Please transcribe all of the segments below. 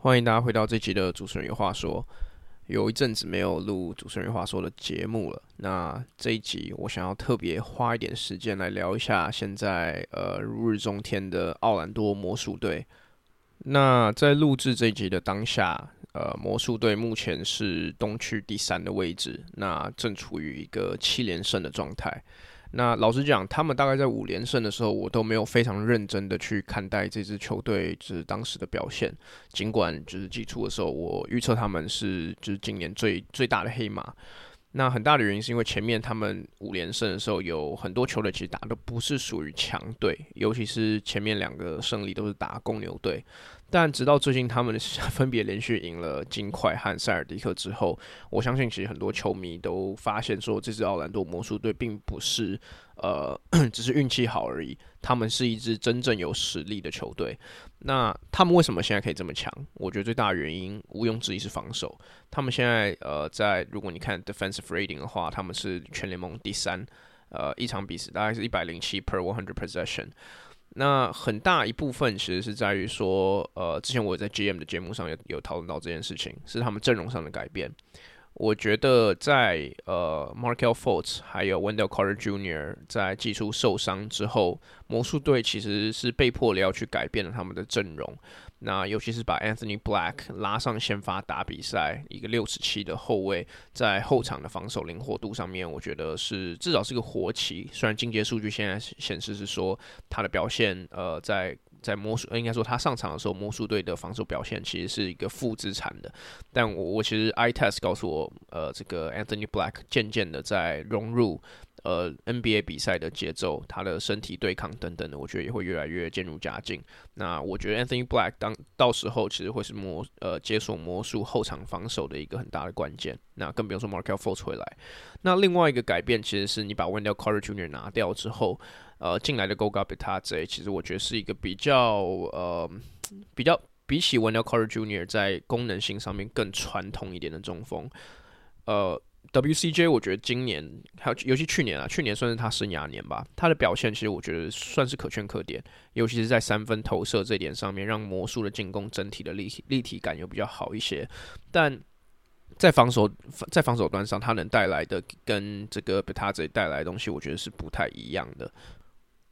欢迎大家回到这集的主持人有话说。有一阵子没有录主持人有话说的节目了，那这一集我想要特别花一点时间来聊一下现在呃如日中天的奥兰多魔术队。那在录制这一集的当下，呃，魔术队目前是东区第三的位置，那正处于一个七连胜的状态。那老实讲，他们大概在五连胜的时候，我都没有非常认真的去看待这支球队就是当时的表现。尽管就是季初的时候，我预测他们是就是今年最最大的黑马。那很大的原因是因为前面他们五连胜的时候，有很多球队其实打的不是属于强队，尤其是前面两个胜利都是打公牛队。但直到最近，他们 分别连续赢了金块和塞尔迪克之后，我相信其实很多球迷都发现说，这支奥兰多魔术队并不是呃 只是运气好而已，他们是一支真正有实力的球队。那他们为什么现在可以这么强？我觉得最大的原因毋庸置疑是防守。他们现在呃在如果你看 defensive rating 的话，他们是全联盟第三，呃一场比赛大概是一百零七 per one hundred possession。那很大一部分其实是在于说，呃，之前我在 GM 的节目上有有讨论到这件事情，是他们阵容上的改变。我觉得在呃 Markelle Fultz 还有 Wendell Carter Jr. 在技术受伤之后，魔术队其实是被迫了要去改变了他们的阵容。那尤其是把 Anthony Black 拉上先发打比赛，一个六尺七的后卫，在后场的防守灵活度上面，我觉得是至少是个活棋。虽然进阶数据现在显示是说他的表现，呃，在在魔术应该说他上场的时候，魔术队的防守表现其实是一个负资产的。但我我其实 iTest 告诉我，呃，这个 Anthony Black 渐渐的在融入。呃，NBA 比赛的节奏，他的身体对抗等等的，我觉得也会越来越渐入佳境。那我觉得 Anthony Black 当到时候其实会是魔呃解锁魔术后场防守的一个很大的关键。那更不用说 Markel Fultz 回来。那另外一个改变其实是你把 Wendell Carter Jr. 拿掉之后，呃，进来的 Goga Bitadze 其实我觉得是一个比较呃比较比起 Wendell Carter Jr. 在功能性上面更传统一点的中锋，呃。WCJ，我觉得今年还有尤其去年啊，去年算是他生涯年吧。他的表现其实我觉得算是可圈可点，尤其是在三分投射这点上面，让魔术的进攻整体的立体立体感又比较好一些。但在防守在防守端上，他能带来的跟这个 b e t a z 带来的东西，我觉得是不太一样的。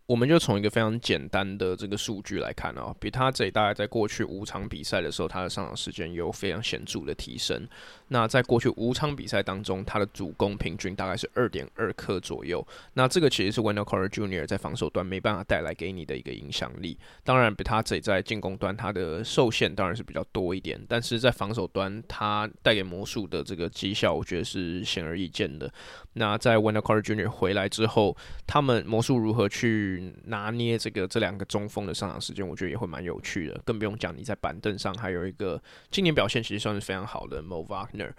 我们就从一个非常简单的这个数据来看啊，Bitadze 大概在过去五场比赛的时候，他的上场时间有非常显著的提升。那在过去五场比赛当中，他的主攻平均大概是二点二颗左右。那这个其实是 Wendell Carter Jr. 在防守端没办法带来给你的一个影响力。当然，Bitadze 在进攻端他的受限当然是比较多一点，但是在防守端他带给魔术的这个绩效，我觉得是显而易见的。那在 Wendell Carter Jr. 回来之后，他们魔术如何去拿捏这个这两个中锋的上场时间，我觉得也会蛮有趣的。更不用讲你在板凳上还有一个今年表现其实算是非常好的 Mo Wagner。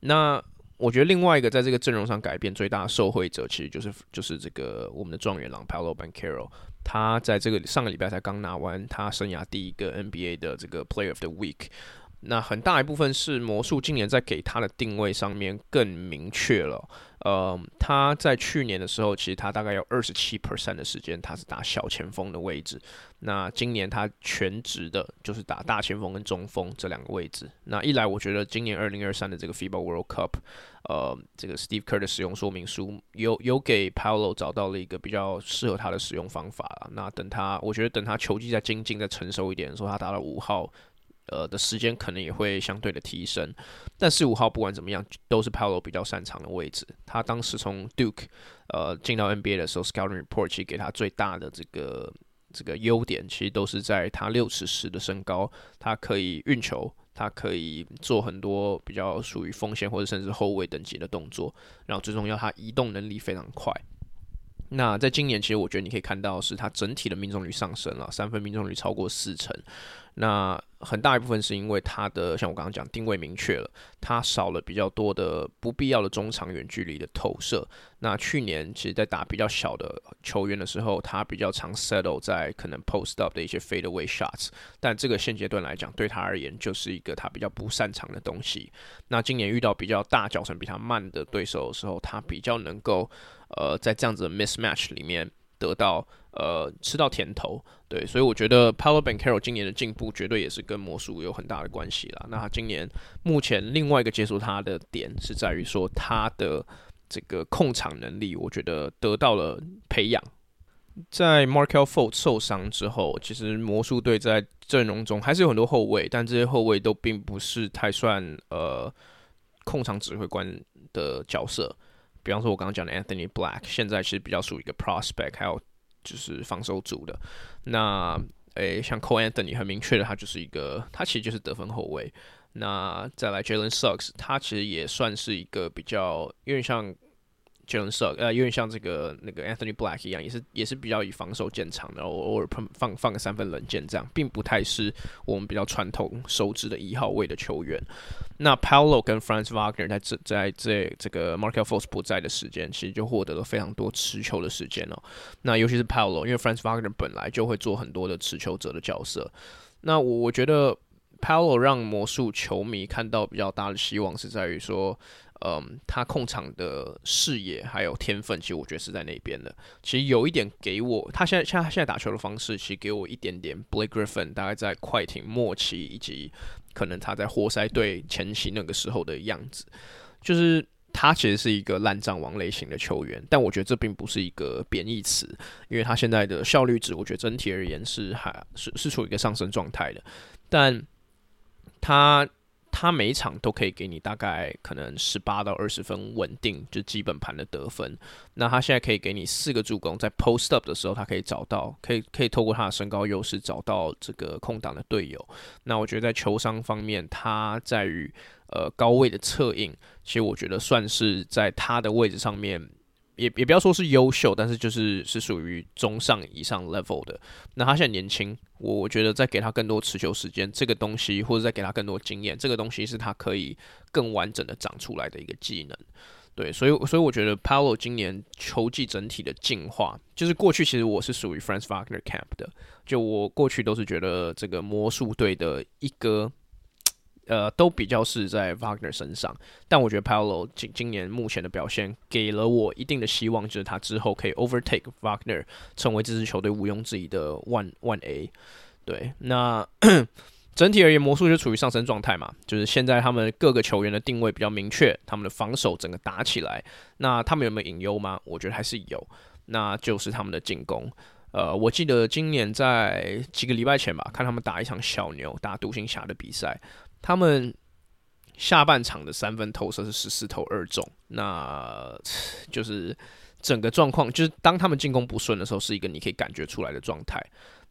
那我觉得另外一个在这个阵容上改变最大的受惠者，其实就是就是这个我们的状元郎 Paolo b a n c a r o。他在这个上个礼拜才刚拿完他生涯第一个 NBA 的这个 Player of the Week。那很大一部分是魔术今年在给他的定位上面更明确了。呃，他在去年的时候，其实他大概有二十七 percent 的时间他是打小前锋的位置。那今年他全职的就是打大前锋跟中锋这两个位置。那一来，我觉得今年二零二三的这个 FIBA World Cup，呃，这个 Steve Kerr 的使用说明书有有给 Paolo 找到了一个比较适合他的使用方法了。那等他，我觉得等他球技再精进、再成熟一点的时候，他打到五号。呃的时间可能也会相对的提升。但十五号不管怎么样，都是 Paolo 比较擅长的位置。他当时从 Duke 呃进到 NBA 的时候，Scouting Report 其实给他最大的这个这个优点，其实都是在他六尺十的身高，他可以运球。他可以做很多比较属于锋线或者甚至后卫等级的动作，然后最重要，他移动能力非常快。那在今年，其实我觉得你可以看到，是他整体的命中率上升了，三分命中率超过四成。那很大一部分是因为他的，像我刚刚讲，定位明确了，他少了比较多的不必要的中长远距离的投射。那去年其实，在打比较小的球员的时候，他比较常 settle 在可能 post up 的一些 fade away shots，但这个现阶段来讲，对他而言就是一个他比较不擅长的东西。那今年遇到比较大脚程比他慢的对手的时候，他比较能够呃在这样子的 mismatch 里面得到。呃，吃到甜头，对，所以我觉得 Paolo b a n c a r o 今年的进步绝对也是跟魔术有很大的关系啦。那他今年目前另外一个接触他的点是在于说他的这个控场能力，我觉得得到了培养。在 Markel f o l t 受伤之后，其实魔术队在阵容中还是有很多后卫，但这些后卫都并不是太算呃控场指挥官的角色。比方说，我刚刚讲的 Anthony Black，现在其实比较属于一个 prospect，还有。就是防守组的，那诶、像 Cole Anthony 很明确的，他就是一个，他其实就是得分后卫。那再来 Jalen Suggs，他其实也算是一个比较，因为像。Jalen Suggs 呃，有点像这个那个 Anthony Black 一样，也是也是比较以防守见长的，然后偶尔放放放个三分冷箭这样，并不太是我们比较传统熟知的一号位的球员。那 Paolo 跟 Franz Wagner 在这在这这个 Markel Force 不在的时间，其实就获得了非常多持球的时间哦。那尤其是 Paolo，因为 Franz Wagner 本来就会做很多的持球者的角色。那我我觉得 Paolo 让魔术球迷看到比较大的希望是在于说。嗯，他控场的视野还有天分，其实我觉得是在那边的。其实有一点给我，他现在像他现在打球的方式，其实给我一点点 Blake Griffin 大概在快艇末期，以及可能他在活塞队前期那个时候的样子。就是他其实是一个烂账王类型的球员，但我觉得这并不是一个贬义词，因为他现在的效率值，我觉得整体而言是还是是处于一个上升状态的，但他。他每一场都可以给你大概可能十八到二十分稳定，就基本盘的得分。那他现在可以给你四个助攻，在 post up 的时候，他可以找到，可以可以透过他的身高优势找到这个空档的队友。那我觉得在球商方面，他在于呃高位的策应，其实我觉得算是在他的位置上面。也也不要说是优秀，但是就是是属于中上以上 level 的。那他现在年轻，我我觉得再给他更多持球时间，这个东西或者再给他更多经验，这个东西是他可以更完整的长出来的一个技能。对，所以所以我觉得 Paolo 今年球技整体的进化，就是过去其实我是属于 Franz Wagner camp 的，就我过去都是觉得这个魔术队的一哥。呃，都比较是在 Wagner 身上，但我觉得 Paolo 今今年目前的表现给了我一定的希望，就是他之后可以 overtake Wagner，成为这支球队毋庸置疑的 one one A。对，那整体而言，魔术就处于上升状态嘛，就是现在他们各个球员的定位比较明确，他们的防守整个打起来，那他们有没有隐忧吗？我觉得还是有，那就是他们的进攻。呃，我记得今年在几个礼拜前吧，看他们打一场小牛打独行侠的比赛。他们下半场的三分投射是十四投二中，那就是整个状况，就是当他们进攻不顺的时候，是一个你可以感觉出来的状态。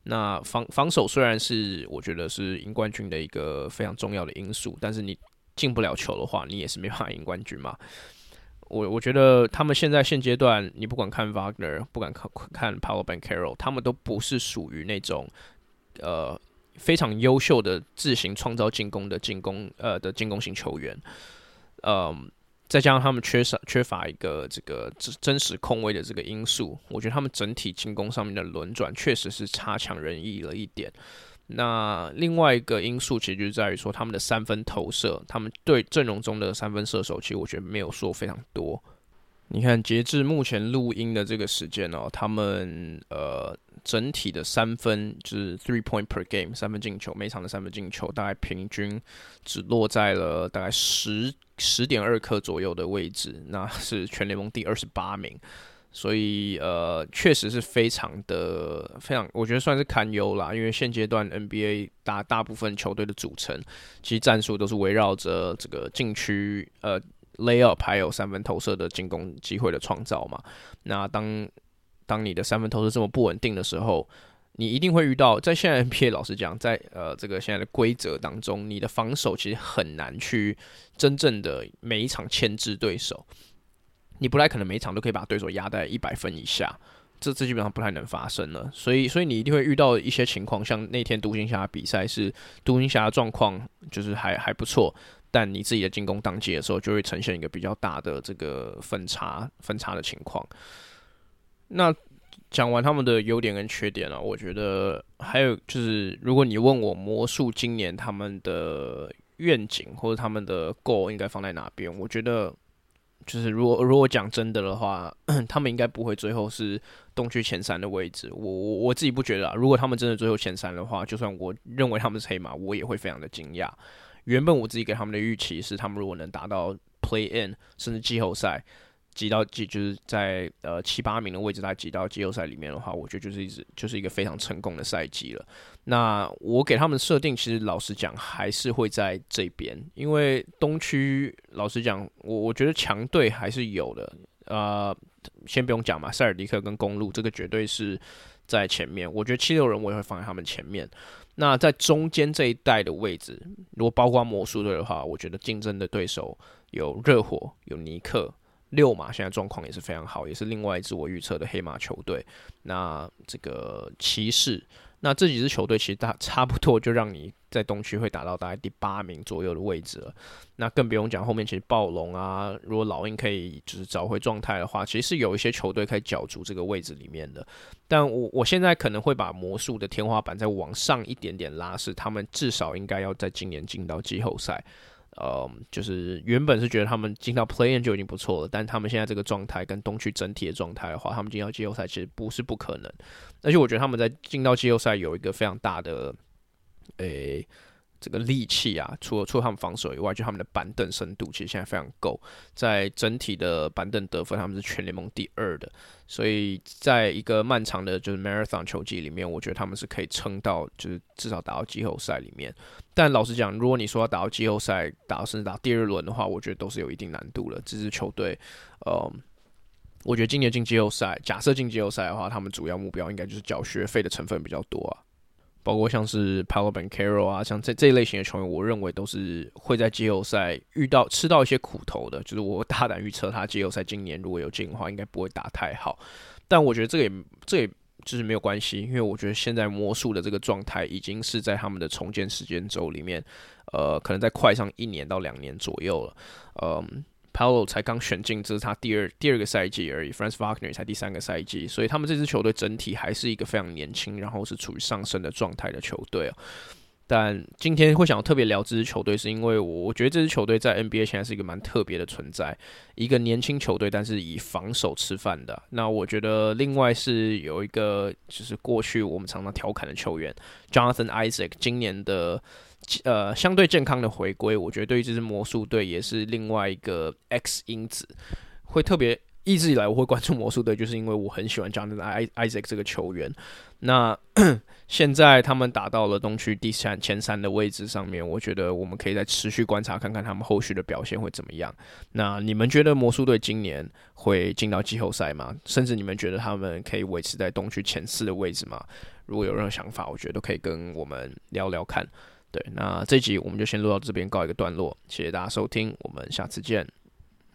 那防防守虽然是我觉得是赢冠军的一个非常重要的因素，但是你进不了球的话，你也是没办法赢冠军嘛。我我觉得他们现在现阶段，你不管看 Wagner，不管看看 Paolo Banchero，他们都不是属于那种呃。非常优秀的自行创造进攻的进攻呃的进攻型球员，嗯，再加上他们缺少缺乏一个这个真真实控卫的这个因素，我觉得他们整体进攻上面的轮转确实是差强人意了一点。那另外一个因素其实就是在于说他们的三分投射，他们对阵容中的三分射手，其实我觉得没有说非常多。你看，截至目前录音的这个时间哦，他们呃。整体的三分就是 three point per game，三分进球，每场的三分进球大概平均只落在了大概十十点二颗左右的位置，那是全联盟第二十八名。所以呃，确实是非常的非常，我觉得算是堪忧啦。因为现阶段 NBA 大大部分球队的组成，其实战术都是围绕着这个禁区呃 layup 还有三分投射的进攻机会的创造嘛。那当当你的三分投射这么不稳定的时候，你一定会遇到，在现在 NBA 老实讲，在呃这个现在的规则当中，你的防守其实很难去真正的每一场牵制对手。你不太可能每一场都可以把对手压在一百分以下，这这基本上不太能发生了。所以所以你一定会遇到一些情况，像那天独行侠比赛是独行侠状况就是还还不错，但你自己的进攻当机的时候，就会呈现一个比较大的这个分差分差的情况。那讲完他们的优点跟缺点了，我觉得还有就是，如果你问我魔术今年他们的愿景或者他们的 goal 应该放在哪边，我觉得就是如果如果讲真的的话，他们应该不会最后是东区前三的位置。我我我自己不觉得啊，如果他们真的最后前三的话，就算我认为他们是黑马，我也会非常的惊讶。原本我自己给他们的预期是，他们如果能达到 play in 甚至季后赛。挤到挤就是在呃七八名的位置，他挤到季后赛里面的话，我觉得就是一直就是一个非常成功的赛季了。那我给他们设定，其实老实讲还是会在这边，因为东区老实讲，我我觉得强队还是有的。呃，先不用讲嘛，塞尔迪克跟公路这个绝对是在前面。我觉得七六人我也会放在他们前面。那在中间这一带的位置，如果包括魔术队的话，我觉得竞争的对手有热火，有尼克。六马现在状况也是非常好，也是另外一支我预测的黑马球队。那这个骑士，那这几支球队其实大 差不多就让你在东区会打到大概第八名左右的位置了。那更不用讲后面其实暴龙啊，如果老鹰可以就是找回状态的话，其实是有一些球队可以角逐这个位置里面的。但我我现在可能会把魔术的天花板再往上一点点拉，是他们至少应该要在今年进到季后赛。呃，就是原本是觉得他们进到 play-in 就已经不错了，但他们现在这个状态跟东区整体的状态的话，他们进到季后赛其实不是不可能。而且我觉得他们在进到季后赛有一个非常大的，诶、这个力气啊，除了除了他们防守以外，就他们的板凳深度其实现在非常够，在整体的板凳得分，他们是全联盟第二的。所以在一个漫长的就是 marathon 球季里面，我觉得他们是可以撑到，就是至少打到季后赛里面。但老实讲，如果你说要打到季后赛，打到甚至打第二轮的话，我觉得都是有一定难度了。这支球队，呃，我觉得今年进季后赛，假设进季后赛的话，他们主要目标应该就是缴学费的成分比较多啊。包括像是 Paolo Banchero 啊，像这这一类型的球员，我认为都是会在季后赛遇到吃到一些苦头的。就是我大胆预测，他季后赛今年如果有进的话，应该不会打太好。但我觉得这个也这也就是没有关系，因为我觉得现在魔术的这个状态已经是在他们的重建时间轴里面，呃，可能再快上一年到两年左右了，嗯。Paolo 才刚选进，这是他第二第二个赛季而已。Franz Wagner 才第三个赛季，所以他们这支球队整体还是一个非常年轻，然后是处于上升的状态的球队啊。但今天会想要特别聊这支球队，是因为我我觉得这支球队在 NBA 现在是一个蛮特别的存在，一个年轻球队，但是以防守吃饭的。那我觉得另外是有一个，就是过去我们常常调侃的球员 Jonathan Isaac，今年的。呃，相对健康的回归，我觉得对于这支魔术队也是另外一个 X 因子，会特别一直以来我会关注魔术队，就是因为我很喜欢 Jonathan Isaac 这个球员。那 现在他们打到了东区第三前三的位置上面，我觉得我们可以再持续观察，看看他们后续的表现会怎么样。那你们觉得魔术队今年会进到季后赛吗？甚至你们觉得他们可以维持在东区前四的位置吗？如果有任何想法，我觉得都可以跟我们聊聊看。对，那这集我们就先录到这边，告一个段落。谢谢大家收听，我们下次见。